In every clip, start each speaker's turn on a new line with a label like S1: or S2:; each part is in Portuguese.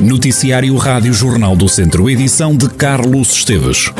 S1: Noticiário Rádio Jornal do Centro, edição de Carlos Esteves.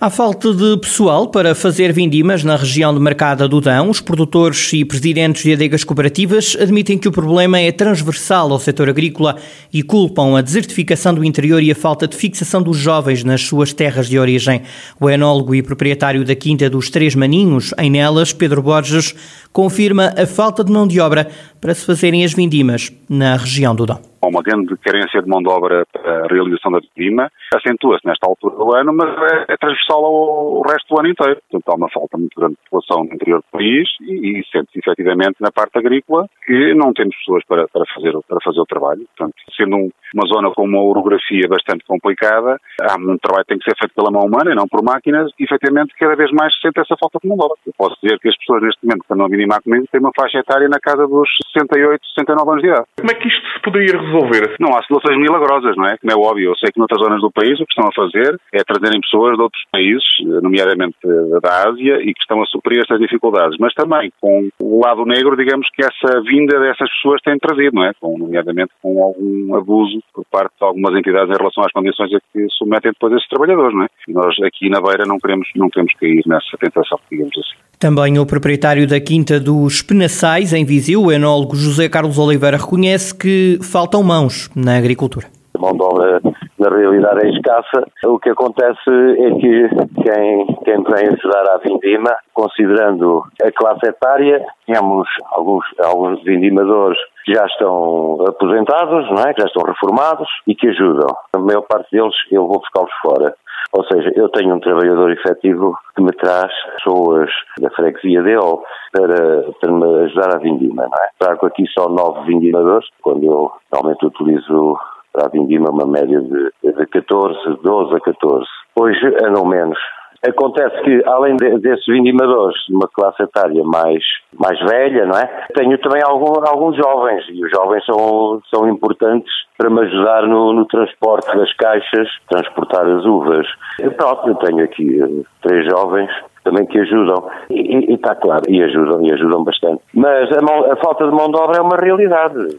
S2: Há falta de pessoal para fazer vindimas na região de Mercada do Dão. Os produtores e presidentes de adegas cooperativas admitem que o problema é transversal ao setor agrícola e culpam a desertificação do interior e a falta de fixação dos jovens nas suas terras de origem. O enólogo e proprietário da Quinta dos Três Maninhos, em Nelas, Pedro Borges, confirma a falta de mão de obra para se fazerem as vindimas na região do Dão
S3: uma grande carência de mão de obra para a realização da vindima, acentua-se nesta altura do ano, mas é, é transversal ao, resto do ano inteiro. Portanto, há uma falta muito grande de população no interior do país e, e sente-se efetivamente na parte agrícola que não temos pessoas para, para, fazer, para fazer o trabalho. Portanto, sendo um, uma zona com uma orografia bastante complicada, há muito trabalho que tem que ser feito pela mão humana e não por máquinas, e efetivamente cada vez mais se sente essa falta de mão de obra. Eu posso dizer que as pessoas neste momento estão a vindimar comigo têm uma faixa etária na casa dos 68, 69 anos de idade.
S4: Como é que isto se poderia resolver?
S3: Não há soluções milagrosas, não é? Como é óbvio, eu sei que noutras zonas do país o que estão a fazer é trazerem pessoas de outros países, nomeadamente da Ásia, e que estão a suprir estas dificuldades, mas também com o lado negro, digamos que essa vinda dessas pessoas tem trazido, não é? Com, nomeadamente com algum abuso por parte de algumas entidades em relação às condições a que submetem depois esses trabalhadores, não é? E nós aqui na Beira não queremos, não queremos cair nessa tentação, digamos assim.
S2: Também o proprietário da Quinta dos Penaçais, em Viseu, o enólogo José Carlos Oliveira, reconhece que faltam mãos na agricultura.
S5: Mão de obra, na realidade, é escassa. O que acontece é que quem, quem vem ajudar à vindima, considerando a classe etária, temos alguns, alguns vindimadores que já estão aposentados, não é? que já estão reformados e que ajudam. A maior parte deles eu vou buscá-los fora. Ou seja, eu tenho um trabalhador efetivo que me traz pessoas da freguesia dele para, para me ajudar a vindima, não é? Trago aqui só nove vindimadores, quando eu realmente utilizo para a vindima uma média de, de 14, 12 a 14. Hoje andam menos, Acontece que, além de, desses vindimadores de uma classe etária mais, mais velha, não é? Tenho também algum, alguns jovens, e os jovens são, são importantes para me ajudar no, no transporte das caixas, transportar as uvas. Eu próprio tenho aqui eh, três jovens também que ajudam. E está claro, e ajudam, e ajudam bastante. Mas a, mão, a falta de mão de obra é uma realidade.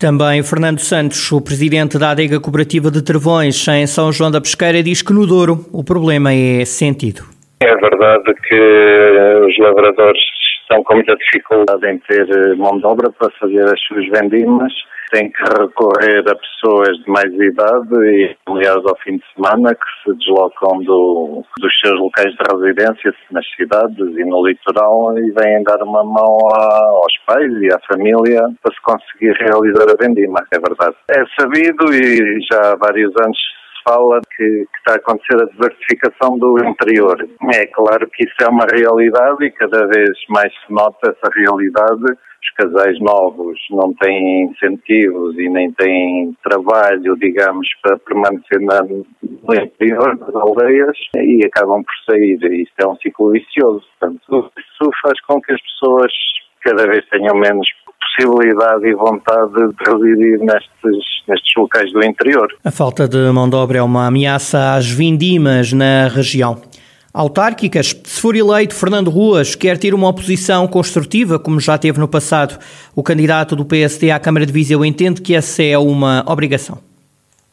S2: Também Fernando Santos, o presidente da adega cooperativa de Trevões em São João da Pesqueira, diz que no Douro o problema é sentido.
S6: É verdade que os lavradores estão com muita dificuldade em ter mão de obra para fazer as suas vendimas tem que recorrer a pessoas de mais idade e, aliás, ao fim de semana, que se deslocam do, dos seus locais de residência nas cidades e no litoral e vêm dar uma mão a, aos pais e à família para se conseguir realizar a vendima, é verdade. É sabido e já há vários anos fala que, que, está a acontecer a desertificação do interior. É claro que isso é uma realidade e cada vez mais se nota essa realidade. Os casais novos não têm incentivos e nem têm trabalho, digamos, para permanecer na, no interior das aldeias e acabam por sair. Isto é um ciclo vicioso. Portanto, isso faz com que as pessoas cada vez tenham menos possibilidade e vontade de residir nestes, nestes locais do interior.
S2: A falta de mão de obra é uma ameaça às vindimas na região. Autárquicas, se for eleito, Fernando Ruas quer ter uma oposição construtiva, como já teve no passado. O candidato do PSD à Câmara de Viseu entende que essa é uma obrigação.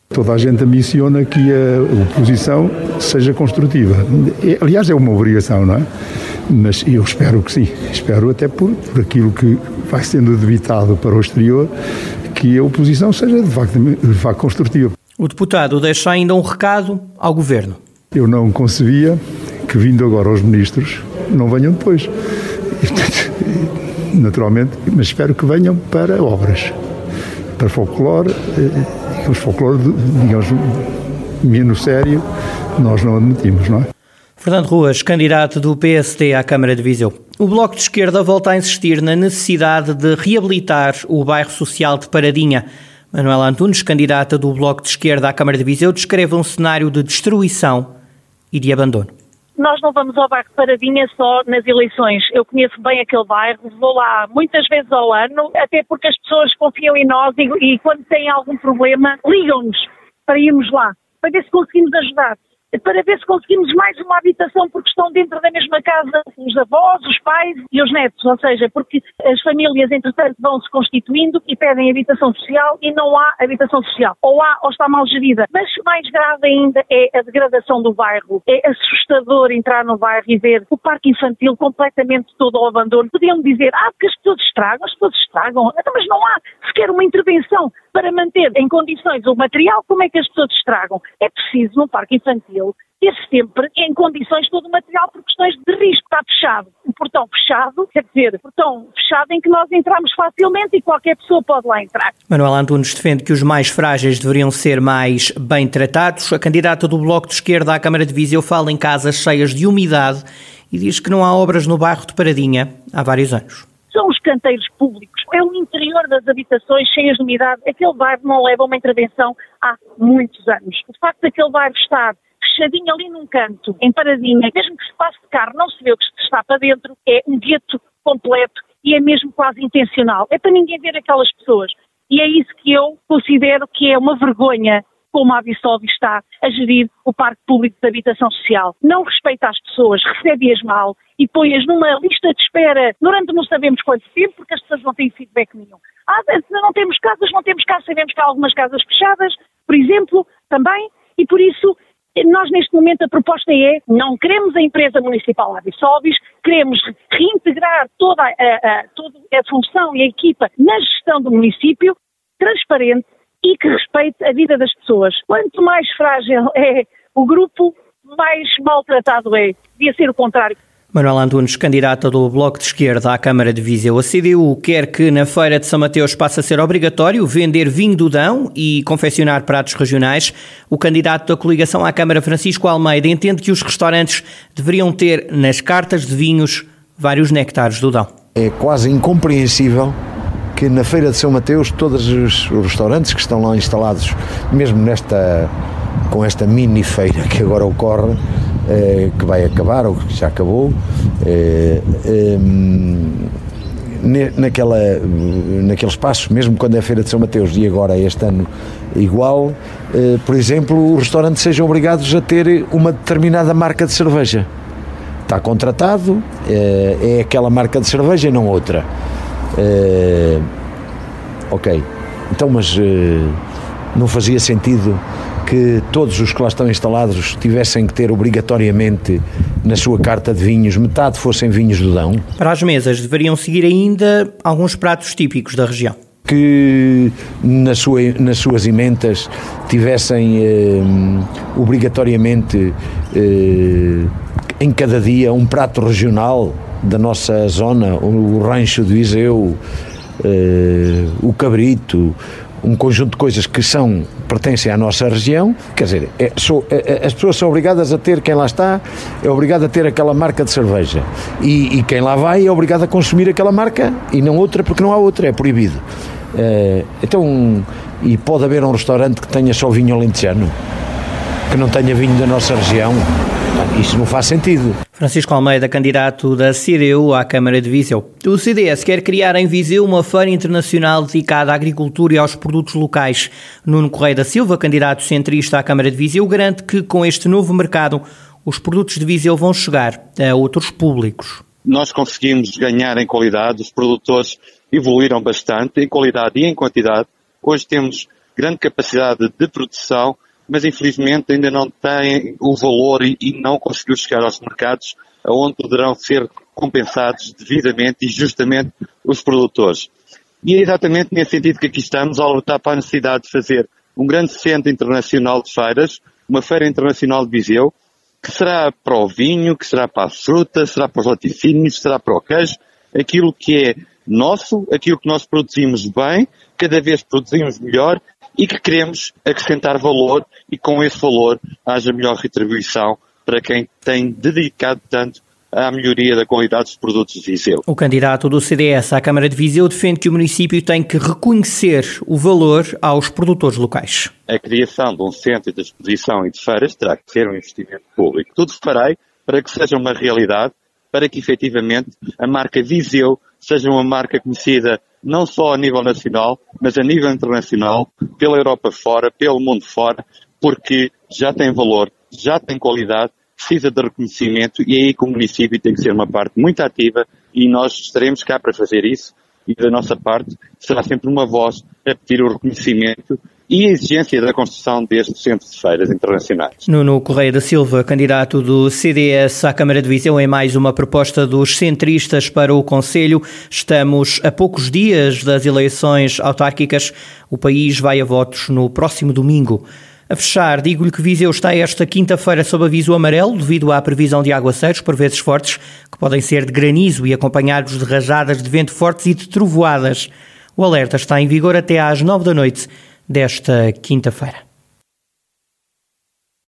S7: Toda a gente ambiciona que a oposição seja construtiva. Aliás, é uma obrigação, não é? Mas eu espero que sim. Espero até por, por aquilo que vai sendo debitado para o exterior, que a oposição seja de facto, de facto construtiva.
S2: O deputado deixa ainda um recado ao governo.
S7: Eu não concebia que, vindo agora aos ministros, não venham depois. Naturalmente, mas espero que venham para obras, para folclore, digamos, folclore, digamos, menos sério, nós não admitimos, não é?
S2: Fernando Ruas, candidato do PSD à Câmara de Viseu. O Bloco de Esquerda volta a insistir na necessidade de reabilitar o bairro social de Paradinha. Manuela Antunes, candidata do Bloco de Esquerda à Câmara de Viseu, descreve um cenário de destruição e de abandono.
S8: Nós não vamos ao bairro Paradinha só nas eleições. Eu conheço bem aquele bairro, vou lá muitas vezes ao ano, até porque as pessoas confiam em nós e, e quando têm algum problema, ligam-nos para irmos lá, para ver se conseguimos ajudar. Para ver se conseguimos mais uma habitação porque estão dentro da mesma casa os avós, os pais e os netos, ou seja, porque as famílias, entretanto, vão se constituindo e pedem habitação social e não há habitação social. Ou há ou está mal gerida. Mas mais grave ainda é a degradação do bairro. É assustador entrar no bairro e ver o parque infantil completamente todo ao abandono. Podiam dizer, ah, porque as pessoas estragam, as pessoas estragam. Então, mas não há sequer uma intervenção para manter em condições o material, como é que as pessoas estragam? É preciso, num parque infantil, ter sempre em condições todo o material por questões de risco. Está fechado. O portão fechado, quer dizer, portão fechado em que nós entramos facilmente e qualquer pessoa pode lá entrar.
S2: Manuel Antunes defende que os mais frágeis deveriam ser mais bem tratados. A candidata do Bloco de Esquerda à Câmara de Viseu fala em casas cheias de umidade e diz que não há obras no bairro de Paradinha há vários anos
S8: são os canteiros públicos, é o interior das habitações cheias de umidade. Aquele bairro não leva uma intervenção há muitos anos. O facto daquele bairro estar fechadinho ali num canto, em paradinha, mesmo que se passe de carro, não se vê o que está para dentro, é um gueto completo e é mesmo quase intencional. É para ninguém ver aquelas pessoas. E é isso que eu considero que é uma vergonha como a Absolve está a gerir o Parque Público de Habitação Social. Não respeita as pessoas, recebe-as mal e põe-as numa lista de espera durante não sabemos quanto tempo, porque as pessoas não têm feedback nenhum. Ah, não temos casas, não temos casas, sabemos que há algumas casas fechadas, por exemplo, também, e por isso nós, neste momento, a proposta é: não queremos a empresa municipal Absolvis, queremos reintegrar toda a, a, toda a função e a equipa na gestão do município, transparente e que respeite a vida das pessoas. Quanto mais frágil é o grupo, mais maltratado é. Devia ser o contrário.
S2: Manuel Antunes, candidata do Bloco de Esquerda à Câmara de Viseu, a CDU quer que na Feira de São Mateus passe a ser obrigatório vender vinho do Dão e confeccionar pratos regionais. O candidato da coligação à Câmara, Francisco Almeida, entende que os restaurantes deveriam ter nas cartas de vinhos vários nectares do Dão.
S9: É quase incompreensível que na Feira de São Mateus todos os restaurantes que estão lá instalados, mesmo nesta com esta mini feira que agora ocorre, eh, que vai acabar ou que já acabou, eh, naquela, naquele espaço, mesmo quando é a Feira de São Mateus e agora este ano igual, eh, por exemplo, os restaurantes sejam obrigados a ter uma determinada marca de cerveja. Está contratado, é aquela marca de cerveja e não outra. Ok, então, mas não fazia sentido que todos os que lá estão instalados tivessem que ter obrigatoriamente na sua carta de vinhos, metade fossem vinhos do Dão?
S2: Para as mesas deveriam seguir ainda alguns pratos típicos da região
S9: que nas, sua, nas suas ementas tivessem eh, obrigatoriamente eh, em cada dia um prato regional da nossa zona, o rancho de Viseu, eh, o cabrito, um conjunto de coisas que são pertencem à nossa região, quer dizer, é, sou, é, é, as pessoas são obrigadas a ter, quem lá está, é obrigado a ter aquela marca de cerveja. E, e, quem lá vai é obrigado a consumir aquela marca e não outra, porque não há outra, é proibido. É, então, e pode haver um restaurante que tenha só vinho alentejano, que não tenha vinho da nossa região. Isso não faz sentido.
S2: Francisco Almeida, candidato da CDU à Câmara de Viseu. O CDS quer criar em Viseu uma feira internacional dedicada à agricultura e aos produtos locais. Nuno Correia da Silva, candidato centrista à Câmara de Viseu, garante que com este novo mercado os produtos de Viseu vão chegar a outros públicos.
S10: Nós conseguimos ganhar em qualidade, os produtores evoluíram bastante em qualidade e em quantidade. Hoje temos grande capacidade de produção mas infelizmente ainda não tem o valor e, e não conseguiu chegar aos mercados onde poderão ser compensados devidamente e justamente os produtores. E é exatamente nesse sentido que aqui estamos a lutar para a necessidade de fazer um grande centro internacional de feiras, uma feira internacional de Viseu, que será para o vinho, que será para a fruta, será para os laticínios, será para o queijo, aquilo que é nosso, aquilo que nós produzimos bem, cada vez produzimos melhor e que queremos acrescentar valor e com esse valor haja melhor retribuição para quem tem dedicado tanto à melhoria da qualidade dos produtos de Viseu.
S2: O candidato do CDS à Câmara de Viseu defende que o município tem que reconhecer o valor aos produtores locais.
S10: A criação de um centro de exposição e de feiras terá que ser um investimento público. Tudo farei para que seja uma realidade, para que efetivamente a marca Viseu seja uma marca conhecida não só a nível nacional, mas a nível internacional, pela Europa fora, pelo mundo fora, porque já tem valor já tem qualidade, precisa de reconhecimento e é aí que o município tem que ser uma parte muito ativa e nós estaremos cá para fazer isso. E da nossa parte será sempre uma voz a pedir o reconhecimento e a exigência da construção deste centro de feiras internacionais.
S2: Nuno Correia da Silva, candidato do CDS à Câmara de Viseu, em mais uma proposta dos centristas para o Conselho. Estamos a poucos dias das eleições autárquicas. O país vai a votos no próximo domingo. A fechar, digo-lhe que Viseu está esta quinta-feira sob aviso amarelo devido à previsão de aguaceiros, por vezes fortes, que podem ser de granizo e acompanhados de rajadas de vento fortes e de trovoadas. O alerta está em vigor até às nove da noite desta quinta-feira.